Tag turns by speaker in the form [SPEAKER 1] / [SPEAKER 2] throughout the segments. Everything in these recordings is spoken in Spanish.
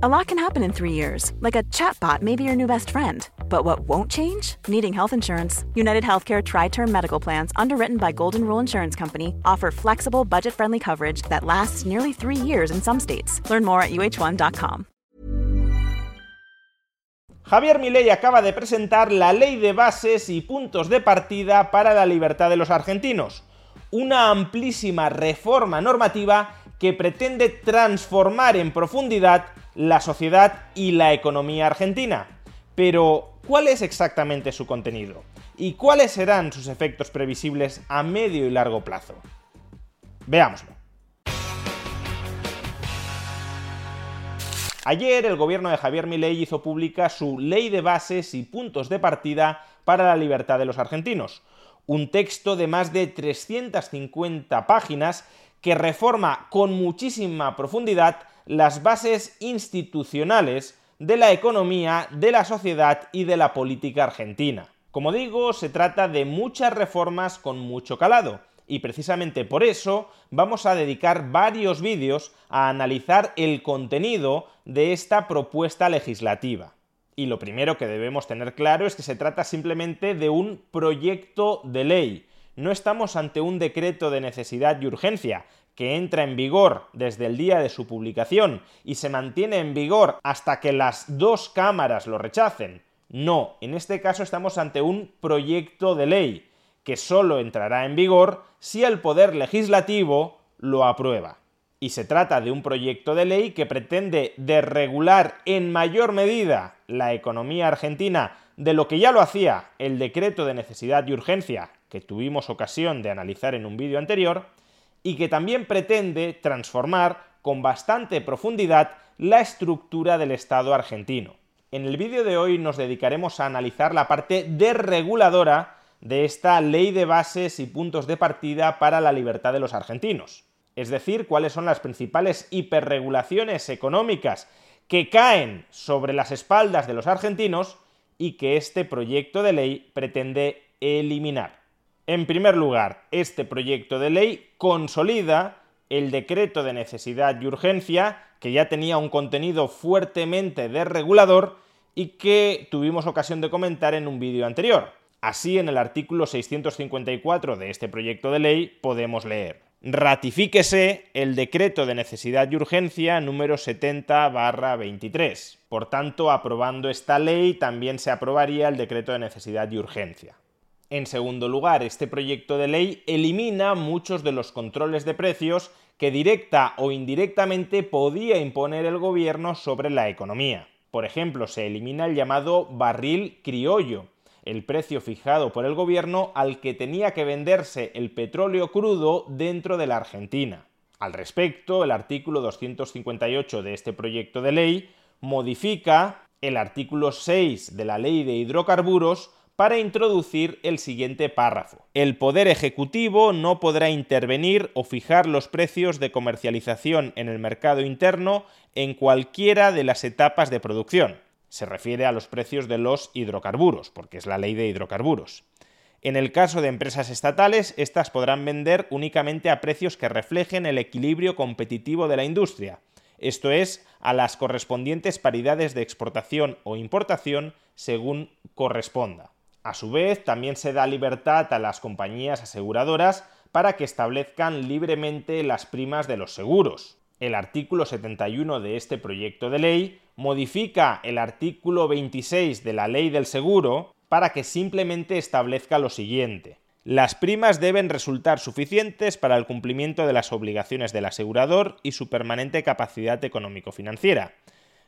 [SPEAKER 1] A lot can happen in three years, like a chatbot may be your new best friend. But what won't change? Needing health insurance. United Healthcare Tri Term Medical Plans, underwritten by Golden Rule Insurance Company, offer flexible, budget friendly coverage that lasts nearly three years in some states. Learn more at uh1.com.
[SPEAKER 2] Javier Milei acaba de presentar la Ley de Bases y Puntos de Partida para la Libertad de los Argentinos. Una amplísima reforma normativa que pretende transformar en profundidad la sociedad y la economía argentina. Pero, ¿cuál es exactamente su contenido? ¿Y cuáles serán sus efectos previsibles a medio y largo plazo? Veámoslo. Ayer el gobierno de Javier Milei hizo pública su Ley de Bases y Puntos de Partida para la Libertad de los Argentinos, un texto de más de 350 páginas que reforma con muchísima profundidad las bases institucionales de la economía, de la sociedad y de la política argentina. Como digo, se trata de muchas reformas con mucho calado, y precisamente por eso vamos a dedicar varios vídeos a analizar el contenido de esta propuesta legislativa. Y lo primero que debemos tener claro es que se trata simplemente de un proyecto de ley, no estamos ante un decreto de necesidad y urgencia que entra en vigor desde el día de su publicación y se mantiene en vigor hasta que las dos cámaras lo rechacen. No, en este caso estamos ante un proyecto de ley que solo entrará en vigor si el Poder Legislativo lo aprueba. Y se trata de un proyecto de ley que pretende desregular en mayor medida la economía argentina de lo que ya lo hacía el decreto de necesidad y urgencia que tuvimos ocasión de analizar en un vídeo anterior, y que también pretende transformar con bastante profundidad la estructura del Estado argentino. En el vídeo de hoy nos dedicaremos a analizar la parte desreguladora de esta ley de bases y puntos de partida para la libertad de los argentinos. Es decir, cuáles son las principales hiperregulaciones económicas que caen sobre las espaldas de los argentinos y que este proyecto de ley pretende eliminar. En primer lugar, este proyecto de ley consolida el decreto de necesidad y urgencia, que ya tenía un contenido fuertemente desregulador y que tuvimos ocasión de comentar en un vídeo anterior. Así, en el artículo 654 de este proyecto de ley podemos leer ratifíquese el decreto de necesidad y urgencia número 70-23. Por tanto, aprobando esta ley también se aprobaría el decreto de necesidad y urgencia. En segundo lugar, este proyecto de ley elimina muchos de los controles de precios que directa o indirectamente podía imponer el gobierno sobre la economía. Por ejemplo, se elimina el llamado barril criollo, el precio fijado por el gobierno al que tenía que venderse el petróleo crudo dentro de la Argentina. Al respecto, el artículo 258 de este proyecto de ley modifica el artículo 6 de la ley de hidrocarburos para introducir el siguiente párrafo. El Poder Ejecutivo no podrá intervenir o fijar los precios de comercialización en el mercado interno en cualquiera de las etapas de producción. Se refiere a los precios de los hidrocarburos, porque es la ley de hidrocarburos. En el caso de empresas estatales, estas podrán vender únicamente a precios que reflejen el equilibrio competitivo de la industria, esto es, a las correspondientes paridades de exportación o importación según corresponda. A su vez, también se da libertad a las compañías aseguradoras para que establezcan libremente las primas de los seguros. El artículo 71 de este proyecto de ley modifica el artículo 26 de la ley del seguro para que simplemente establezca lo siguiente. Las primas deben resultar suficientes para el cumplimiento de las obligaciones del asegurador y su permanente capacidad económico-financiera.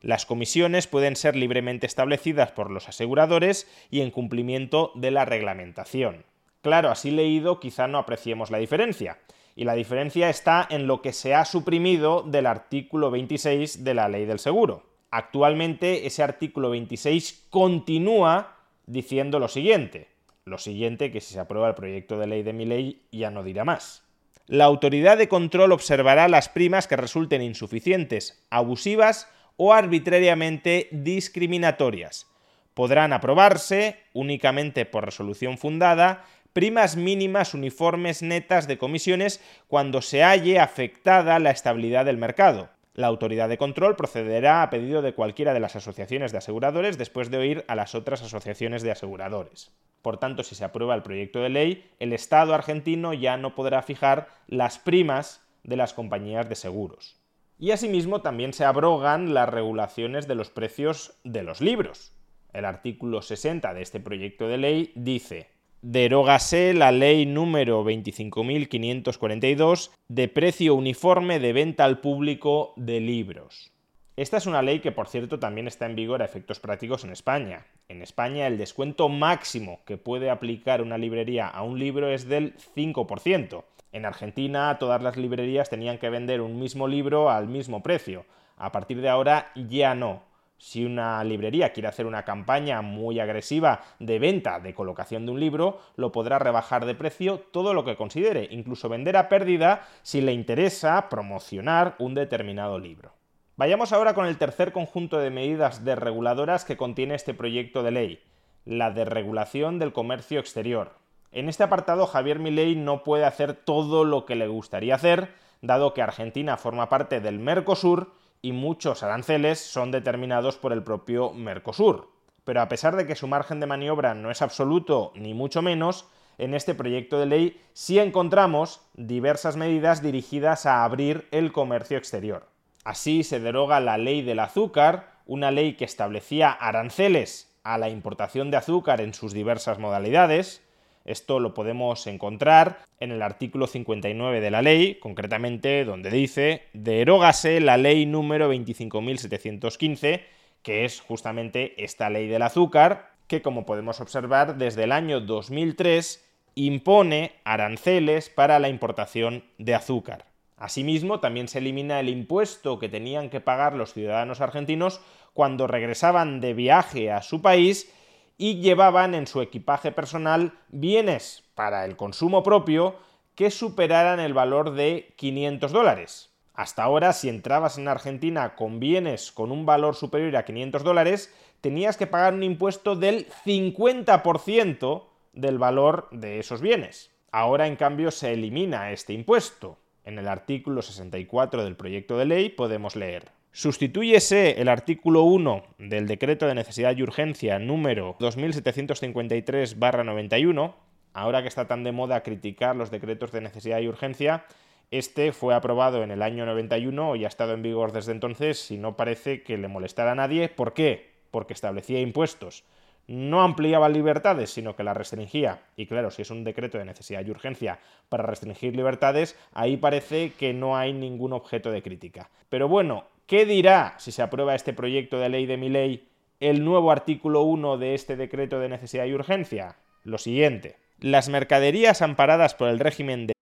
[SPEAKER 2] Las comisiones pueden ser libremente establecidas por los aseguradores y en cumplimiento de la reglamentación. Claro, así leído quizá no apreciemos la diferencia. Y la diferencia está en lo que se ha suprimido del artículo 26 de la ley del seguro. Actualmente ese artículo 26 continúa diciendo lo siguiente. Lo siguiente que si se aprueba el proyecto de ley de mi ley ya no dirá más. La autoridad de control observará las primas que resulten insuficientes, abusivas o arbitrariamente discriminatorias. Podrán aprobarse, únicamente por resolución fundada, primas mínimas uniformes netas de comisiones cuando se halle afectada la estabilidad del mercado. La autoridad de control procederá a pedido de cualquiera de las asociaciones de aseguradores después de oír a las otras asociaciones de aseguradores. Por tanto, si se aprueba el proyecto de ley, el Estado argentino ya no podrá fijar las primas de las compañías de seguros. Y asimismo también se abrogan las regulaciones de los precios de los libros. El artículo 60 de este proyecto de ley dice derógase la ley número 25.542 de precio uniforme de venta al público de libros. Esta es una ley que, por cierto, también está en vigor a efectos prácticos en España. En España el descuento máximo que puede aplicar una librería a un libro es del 5%. En Argentina todas las librerías tenían que vender un mismo libro al mismo precio. A partir de ahora ya no. Si una librería quiere hacer una campaña muy agresiva de venta, de colocación de un libro, lo podrá rebajar de precio todo lo que considere, incluso vender a pérdida si le interesa promocionar un determinado libro. Vayamos ahora con el tercer conjunto de medidas desreguladoras que contiene este proyecto de ley, la desregulación del comercio exterior. En este apartado Javier Milei no puede hacer todo lo que le gustaría hacer, dado que Argentina forma parte del Mercosur y muchos aranceles son determinados por el propio Mercosur. Pero a pesar de que su margen de maniobra no es absoluto, ni mucho menos, en este proyecto de ley sí encontramos diversas medidas dirigidas a abrir el comercio exterior. Así se deroga la ley del azúcar, una ley que establecía aranceles a la importación de azúcar en sus diversas modalidades, esto lo podemos encontrar en el artículo 59 de la ley, concretamente donde dice derógase la ley número 25.715, que es justamente esta ley del azúcar, que como podemos observar desde el año 2003 impone aranceles para la importación de azúcar. Asimismo, también se elimina el impuesto que tenían que pagar los ciudadanos argentinos cuando regresaban de viaje a su país y llevaban en su equipaje personal bienes para el consumo propio que superaran el valor de 500 dólares. Hasta ahora, si entrabas en Argentina con bienes con un valor superior a 500 dólares, tenías que pagar un impuesto del 50% del valor de esos bienes. Ahora, en cambio, se elimina este impuesto. En el artículo 64 del proyecto de ley podemos leer Sustitúyese el artículo 1 del Decreto de Necesidad y Urgencia número 2753-91, ahora que está tan de moda criticar los decretos de necesidad y urgencia, este fue aprobado en el año 91 y ha estado en vigor desde entonces y no parece que le molestara a nadie. ¿Por qué? Porque establecía impuestos. No ampliaba libertades, sino que las restringía. Y claro, si es un decreto de necesidad y urgencia para restringir libertades, ahí parece que no hay ningún objeto de crítica. Pero bueno, ¿Qué dirá, si se aprueba este proyecto de ley de mi ley, el nuevo artículo 1 de este decreto de necesidad y urgencia? Lo siguiente. Las mercaderías amparadas por el régimen de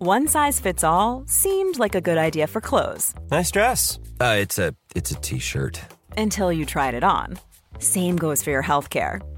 [SPEAKER 1] One size fits all seemed like a good idea for clothes.
[SPEAKER 3] Nice dress. Uh, it's a it's a t-shirt.
[SPEAKER 1] Until you tried it on. Same goes for your healthcare.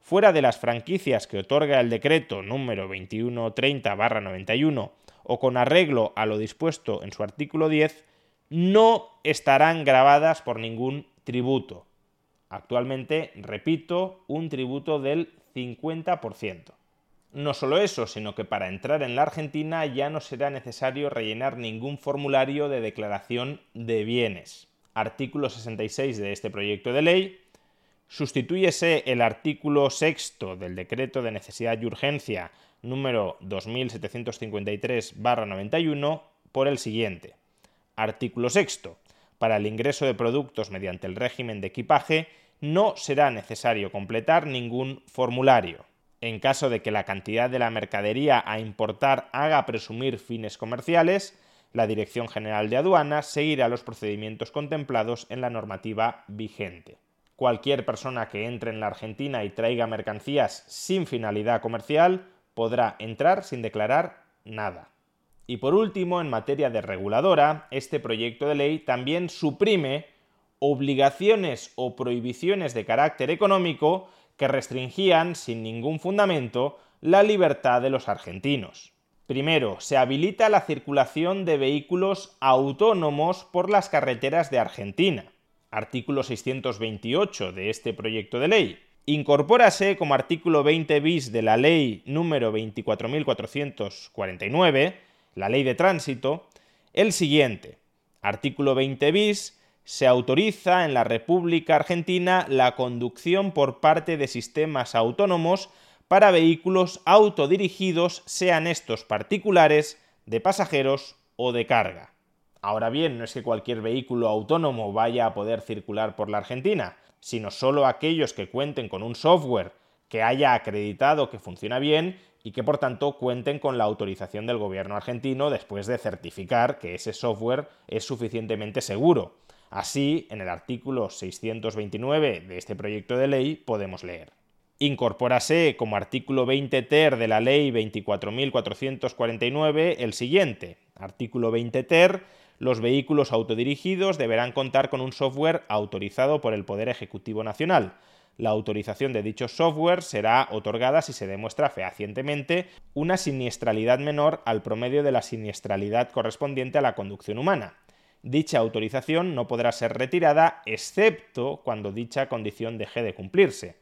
[SPEAKER 2] fuera de las franquicias que otorga el decreto número 2130-91 o con arreglo a lo dispuesto en su artículo 10, no estarán grabadas por ningún tributo. Actualmente, repito, un tributo del 50%. No solo eso, sino que para entrar en la Argentina ya no será necesario rellenar ningún formulario de declaración de bienes. Artículo 66 de este proyecto de ley. Sustitúyese el artículo sexto del decreto de necesidad y urgencia número 2753-91 por el siguiente. Artículo sexto. Para el ingreso de productos mediante el régimen de equipaje no será necesario completar ningún formulario. En caso de que la cantidad de la mercadería a importar haga presumir fines comerciales, la Dirección General de Aduanas seguirá los procedimientos contemplados en la normativa vigente. Cualquier persona que entre en la Argentina y traiga mercancías sin finalidad comercial podrá entrar sin declarar nada. Y por último, en materia de reguladora, este proyecto de ley también suprime obligaciones o prohibiciones de carácter económico que restringían, sin ningún fundamento, la libertad de los argentinos. Primero, se habilita la circulación de vehículos autónomos por las carreteras de Argentina. Artículo 628 de este proyecto de ley. Incorpórase como artículo 20 bis de la ley número 24.449, la ley de tránsito, el siguiente. Artículo 20 bis se autoriza en la República Argentina la conducción por parte de sistemas autónomos para vehículos autodirigidos, sean estos particulares, de pasajeros o de carga. Ahora bien, no es que cualquier vehículo autónomo vaya a poder circular por la Argentina, sino solo aquellos que cuenten con un software que haya acreditado que funciona bien y que por tanto cuenten con la autorización del gobierno argentino después de certificar que ese software es suficientemente seguro. Así, en el artículo 629 de este proyecto de ley podemos leer. Incorpórase como artículo 20 ter de la ley 24.449 el siguiente. Artículo 20 ter. Los vehículos autodirigidos deberán contar con un software autorizado por el Poder Ejecutivo Nacional. La autorización de dicho software será otorgada si se demuestra fehacientemente una siniestralidad menor al promedio de la siniestralidad correspondiente a la conducción humana dicha autorización no podrá ser retirada excepto cuando dicha condición deje de cumplirse.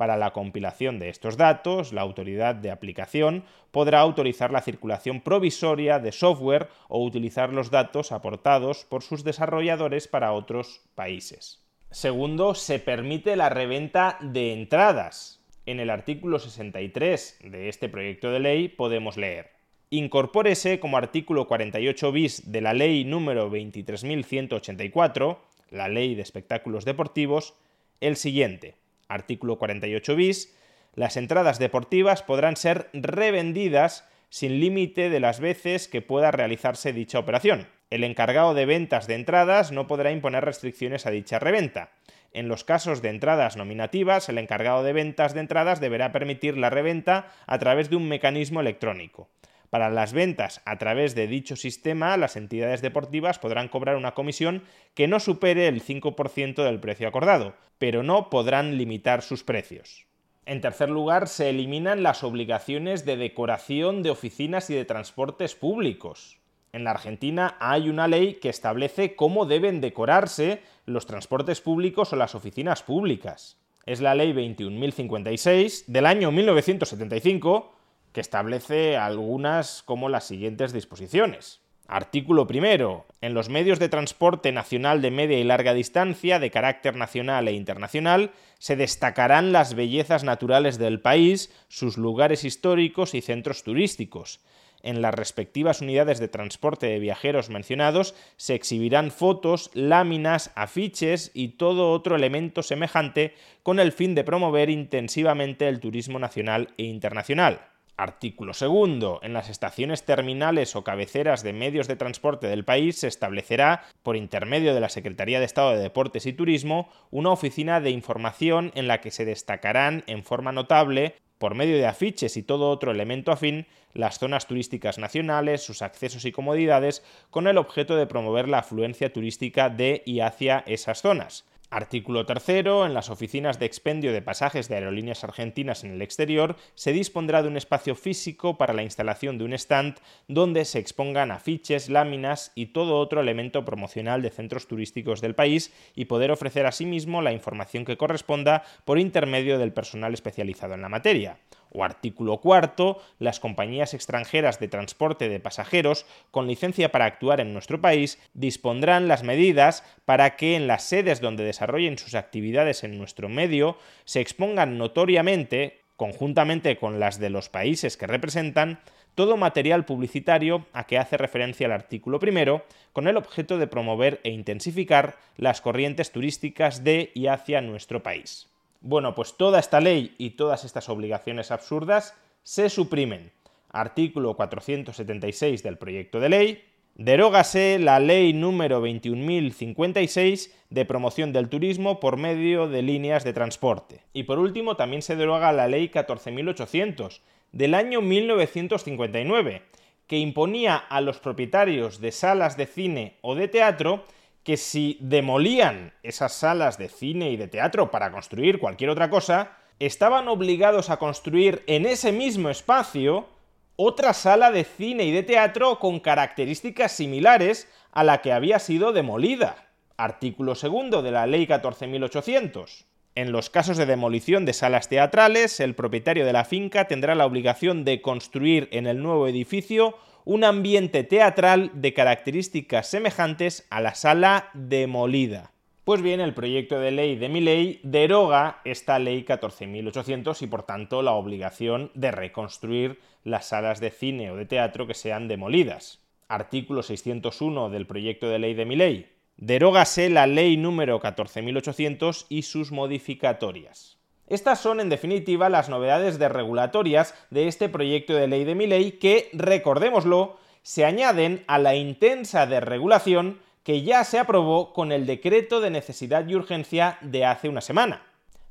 [SPEAKER 2] Para la compilación de estos datos, la autoridad de aplicación podrá autorizar la circulación provisoria de software o utilizar los datos aportados por sus desarrolladores para otros países. Segundo, se permite la reventa de entradas. En el artículo 63 de este proyecto de ley podemos leer incorpórese como artículo 48 bis de la ley número 23.184, la ley de espectáculos deportivos, el siguiente. Artículo 48 bis. Las entradas deportivas podrán ser revendidas sin límite de las veces que pueda realizarse dicha operación. El encargado de ventas de entradas no podrá imponer restricciones a dicha reventa. En los casos de entradas nominativas, el encargado de ventas de entradas deberá permitir la reventa a través de un mecanismo electrónico. Para las ventas a través de dicho sistema, las entidades deportivas podrán cobrar una comisión que no supere el 5% del precio acordado, pero no podrán limitar sus precios. En tercer lugar, se eliminan las obligaciones de decoración de oficinas y de transportes públicos. En la Argentina hay una ley que establece cómo deben decorarse los transportes públicos o las oficinas públicas. Es la ley 21.056 del año 1975 que establece algunas como las siguientes disposiciones. Artículo primero. En los medios de transporte nacional de media y larga distancia, de carácter nacional e internacional, se destacarán las bellezas naturales del país, sus lugares históricos y centros turísticos. En las respectivas unidades de transporte de viajeros mencionados se exhibirán fotos, láminas, afiches y todo otro elemento semejante con el fin de promover intensivamente el turismo nacional e internacional. Artículo segundo. En las estaciones terminales o cabeceras de medios de transporte del país se establecerá, por intermedio de la Secretaría de Estado de Deportes y Turismo, una oficina de información en la que se destacarán en forma notable, por medio de afiches y todo otro elemento afín, las zonas turísticas nacionales, sus accesos y comodidades, con el objeto de promover la afluencia turística de y hacia esas zonas. Artículo tercero. En las oficinas de expendio de pasajes de aerolíneas argentinas en el exterior se dispondrá de un espacio físico para la instalación de un stand donde se expongan afiches, láminas y todo otro elemento promocional de centros turísticos del país y poder ofrecer asimismo la información que corresponda por intermedio del personal especializado en la materia o artículo cuarto, las compañías extranjeras de transporte de pasajeros con licencia para actuar en nuestro país dispondrán las medidas para que en las sedes donde desarrollen sus actividades en nuestro medio se expongan notoriamente, conjuntamente con las de los países que representan, todo material publicitario a que hace referencia el artículo primero, con el objeto de promover e intensificar las corrientes turísticas de y hacia nuestro país. Bueno, pues toda esta ley y todas estas obligaciones absurdas se suprimen. Artículo 476 del proyecto de ley. Derógase la ley número 21.056 de promoción del turismo por medio de líneas de transporte. Y por último, también se deroga la ley 14.800 del año 1959, que imponía a los propietarios de salas de cine o de teatro que si demolían esas salas de cine y de teatro para construir cualquier otra cosa, estaban obligados a construir en ese mismo espacio otra sala de cine y de teatro con características similares a la que había sido demolida. Artículo segundo de la Ley 14.800. En los casos de demolición de salas teatrales, el propietario de la finca tendrá la obligación de construir en el nuevo edificio un ambiente teatral de características semejantes a la sala demolida. Pues bien, el proyecto de ley de mi ley deroga esta ley 14.800 y por tanto la obligación de reconstruir las salas de cine o de teatro que sean demolidas. Artículo 601 del proyecto de ley de mi ley. Derógase la ley número 14.800 y sus modificatorias. Estas son, en definitiva, las novedades de regulatorias de este proyecto de ley de mi ley que, recordémoslo, se añaden a la intensa desregulación que ya se aprobó con el decreto de necesidad y urgencia de hace una semana.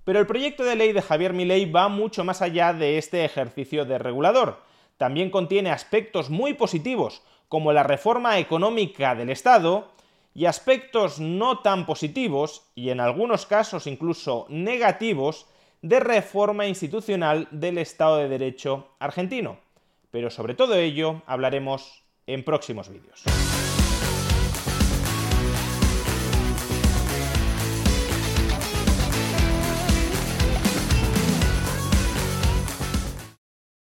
[SPEAKER 2] Pero el proyecto de ley de Javier Milei va mucho más allá de este ejercicio de regulador. También contiene aspectos muy positivos, como la reforma económica del Estado, y aspectos no tan positivos, y en algunos casos incluso negativos, de reforma institucional del Estado de Derecho argentino. Pero sobre todo ello hablaremos en próximos vídeos.